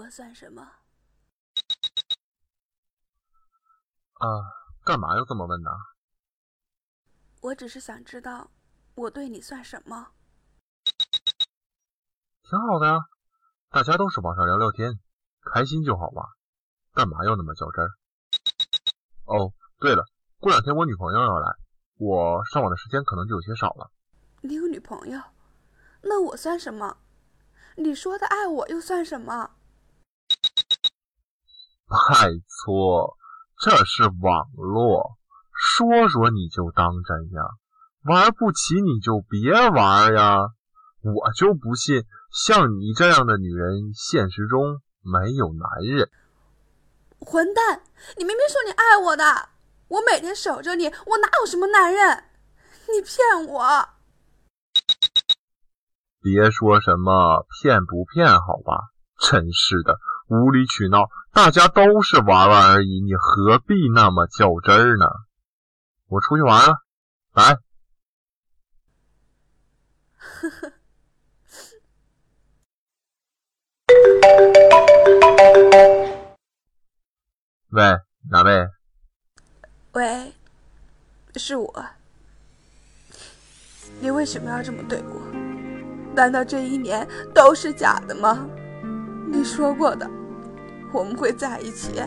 我算什么？啊，干嘛要这么问呢？我只是想知道，我对你算什么？挺好的呀，大家都是网上聊聊天，开心就好嘛，干嘛要那么较真儿？哦，对了，过两天我女朋友要来，我上网的时间可能就有些少了。你有女朋友？那我算什么？你说的爱我又算什么？拜托，这是网络，说说你就当真呀？玩不起你就别玩呀！我就不信像你这样的女人，现实中没有男人。混蛋！你明明说你爱我的，我每天守着你，我哪有什么男人？你骗我！别说什么骗不骗，好吧？真是的，无理取闹，大家都是玩玩而已，你何必那么较真儿呢？我出去玩了，来。呵呵。喂，哪位？喂，是我。你为什么要这么对我？难道这一年都是假的吗？你说过的，我们会在一起。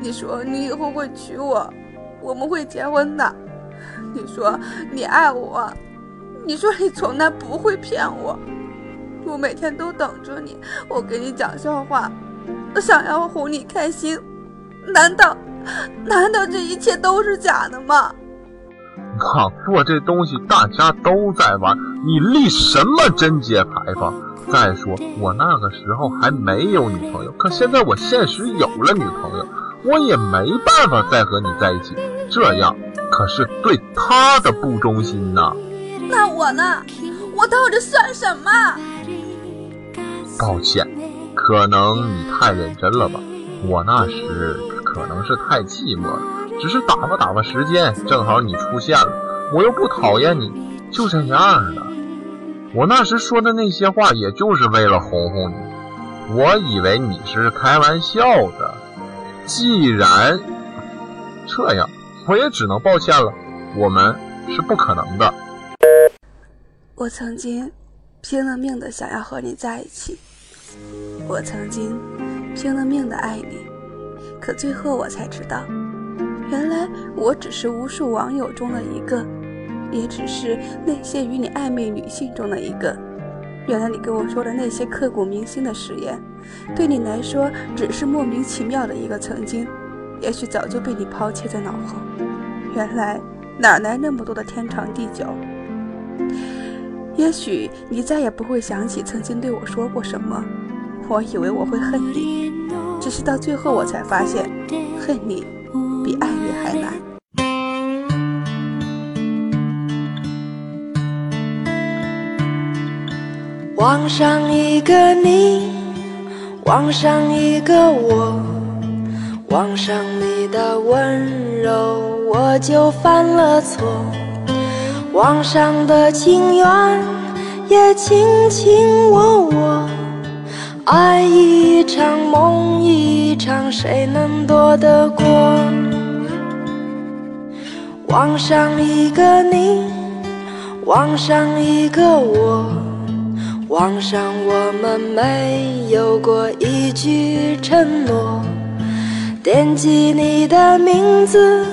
你说你以后会娶我，我们会结婚的。你说你爱我，你说你从来不会骗我。我每天都等着你，我给你讲笑话，我想要哄你开心。难道，难道这一切都是假的吗？网络这东西大家都在玩，你立什么贞节牌坊？再说我那个时候还没有女朋友，可现在我现实有了女朋友，我也没办法再和你在一起，这样可是对她的不忠心呐。那我呢？我到底算什么？抱歉，可能你太认真了吧？我那时。可能是太寂寞了，只是打发打发时间，正好你出现了，我又不讨厌你，就这样了。我那时说的那些话，也就是为了哄哄你。我以为你是开玩笑的，既然这样，我也只能抱歉了。我们是不可能的。我曾经拼了命的想要和你在一起，我曾经拼了命的爱你。可最后我才知道，原来我只是无数网友中的一个，也只是那些与你暧昧女性中的一个。原来你跟我说的那些刻骨铭心的誓言，对你来说只是莫名其妙的一个曾经，也许早就被你抛弃在脑后。原来哪来那么多的天长地久？也许你再也不会想起曾经对我说过什么。我以为我会恨你，只是到最后我才发现，恨你比爱你还难。网上一个你，网上一个我，网上你的温柔，我就犯了错。网上的情缘，也卿卿我我。爱一场梦一场，谁能躲得过？望上一个你，望上一个我，望上我们没有过一句承诺。惦记你的名字，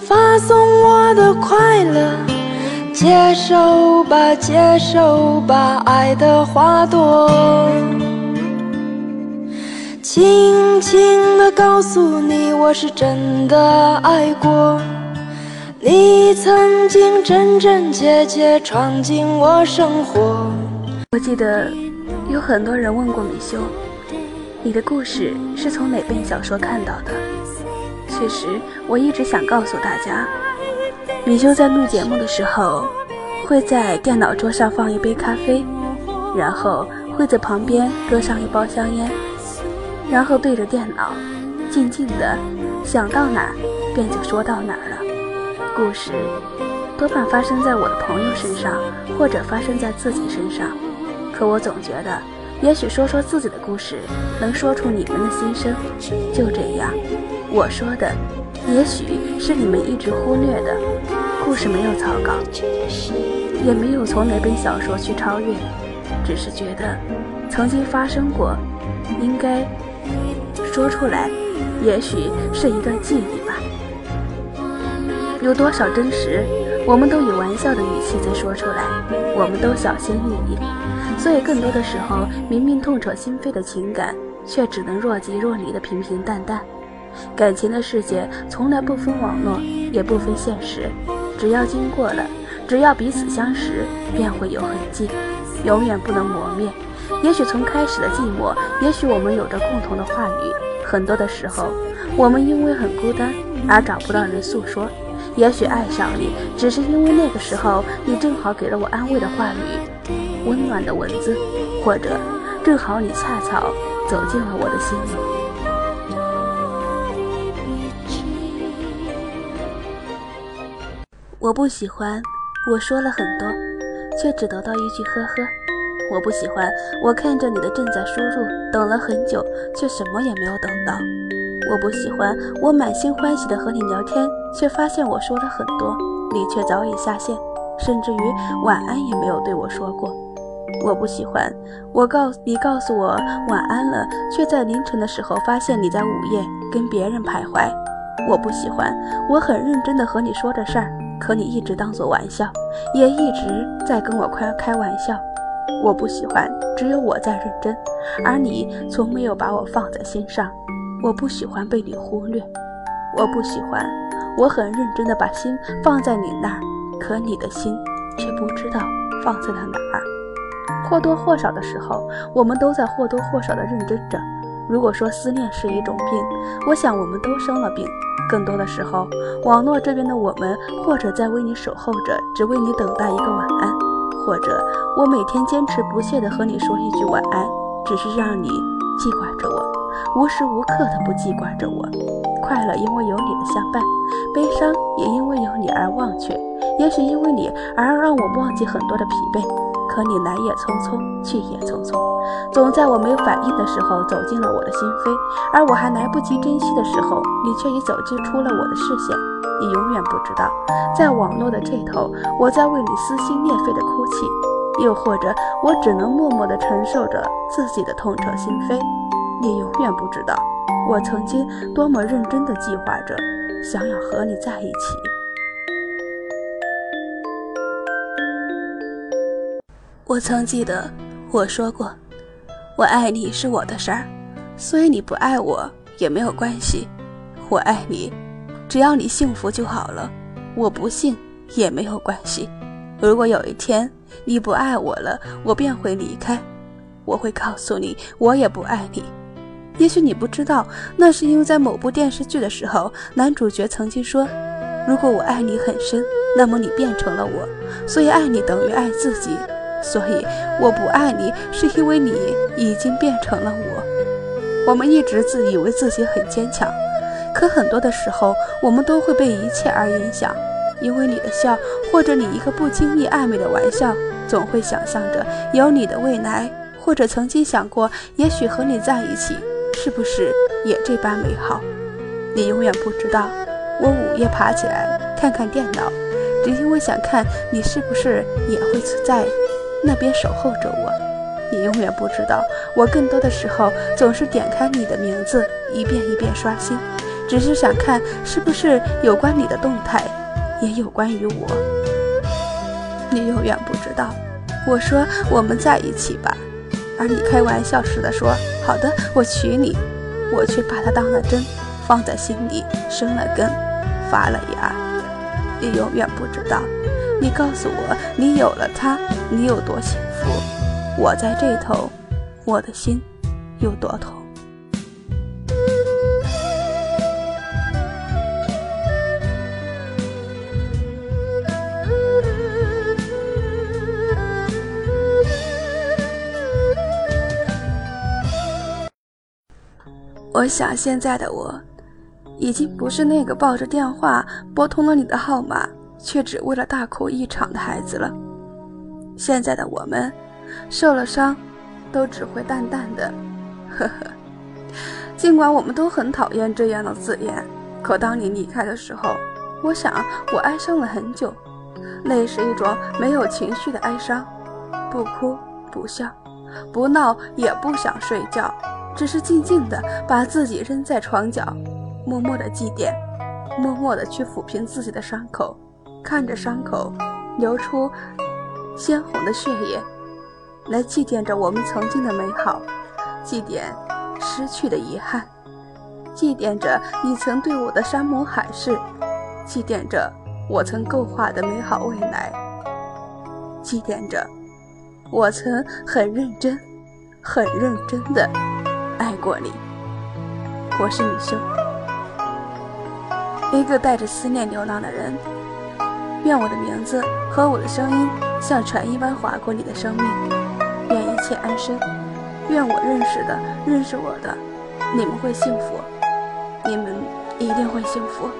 发送我的快乐，接受吧，接受吧，爱的花朵。轻轻地告诉你，我是真的爱过你，曾经真真切切闯进我生活。我记得有很多人问过米修，你的故事是从哪本小说看到的？其实我一直想告诉大家，米修在录节目的时候，会在电脑桌上放一杯咖啡，然后会在旁边搁上一包香烟。然后对着电脑，静静的想到哪儿，便就说到哪儿了。故事多半发生在我的朋友身上，或者发生在自己身上。可我总觉得，也许说说自己的故事，能说出你们的心声。就这样，我说的，也许是你们一直忽略的。故事没有草稿，也没有从哪本小说去超越，只是觉得曾经发生过，应该说出来。也许是一段记忆。有多少真实，我们都以玩笑的语气在说出来，我们都小心翼翼。所以，更多的时候，明明痛彻心扉的情感，却只能若即若离的平平淡淡。感情的世界从来不分网络，也不分现实，只要经过了，只要彼此相识，便会有痕迹，永远不能磨灭。也许从开始的寂寞，也许我们有着共同的话语。很多的时候，我们因为很孤单而找不到人诉说。也许爱上你，只是因为那个时候你正好给了我安慰的话语。温暖的文字，或者正好你恰巧走进了我的心里。我不喜欢，我说了很多，却只得到一句呵呵。我不喜欢，我看着你的正在输入，等了很久，却什么也没有等到。我不喜欢，我满心欢喜的和你聊天，却发现我说了很多，你却早已下线，甚至于晚安也没有对我说过。我不喜欢，我告你告诉我晚安了，却在凌晨的时候发现你在午夜跟别人徘徊。我不喜欢，我很认真的和你说着事儿，可你一直当做玩笑，也一直在跟我开开玩笑。我不喜欢，只有我在认真，而你从没有把我放在心上。我不喜欢被你忽略，我不喜欢，我很认真的把心放在你那儿，可你的心却不知道放在了哪儿。或多或少的时候，我们都在或多或少的认真着。如果说思念是一种病，我想我们都生了病。更多的时候，网络这边的我们，或者在为你守候着，只为你等待一个晚安；或者我每天坚持不懈的和你说一句晚安，只是让你记挂着我，无时无刻的不记挂着我。快乐因为有你的相伴，悲伤也因为有你而忘却。也许因为你而让我忘记很多的疲惫。可你来也匆匆，去也匆匆，总在我没有反应的时候走进了我的心扉，而我还来不及珍惜的时候，你却已走进出了我的视线。你永远不知道，在网络的这头，我在为你撕心裂肺的哭泣，又或者我只能默默地承受着自己的痛彻心扉。你永远不知道，我曾经多么认真地计划着，想要和你在一起。我曾记得我说过，我爱你是我的事儿，所以你不爱我也没有关系。我爱你，只要你幸福就好了。我不信也没有关系。如果有一天你不爱我了，我便会离开。我会告诉你，我也不爱你。也许你不知道，那是因为在某部电视剧的时候，男主角曾经说：“如果我爱你很深，那么你变成了我，所以爱你等于爱自己。”所以我不爱你，是因为你已经变成了我。我们一直自以为自己很坚强，可很多的时候，我们都会被一切而影响。因为你的笑，或者你一个不经意暧昧的玩笑，总会想象着有你的未来，或者曾经想过，也许和你在一起，是不是也这般美好？你永远不知道，我午夜爬起来看看电脑，只因为想看你是不是也会在。那边守候着我，你永远不知道，我更多的时候总是点开你的名字，一遍一遍刷新，只是想看是不是有关你的动态，也有关于我。你永远不知道，我说我们在一起吧，而你开玩笑似的说好的，我娶你，我却把它当了真，放在心里生了根，发了芽。你永远不知道。你告诉我，你有了他，你有多幸福？我在这头，我的心有多痛？我想，现在的我，已经不是那个抱着电话拨通了你的号码。却只为了大哭一场的孩子了。现在的我们，受了伤，都只会淡淡的，呵呵。尽管我们都很讨厌这样的字眼，可当你离开的时候，我想我哀伤了很久。那是一种没有情绪的哀伤，不哭不笑，不闹也不想睡觉，只是静静的把自己扔在床角，默默的祭奠，默默的去抚平自己的伤口，看着伤口流出鲜红的血液，来祭奠着我们曾经的美好，祭奠失去的遗憾，祭奠着你曾对我的山盟海誓，祭奠着。我曾构画的美好未来，祭奠着我曾很认真、很认真的爱过你。我是米秀，一个带着思念流浪的人。愿我的名字和我的声音像船一般划过你的生命。愿一切安生。愿我认识的、认识我的，你们会幸福。你们一定会幸福。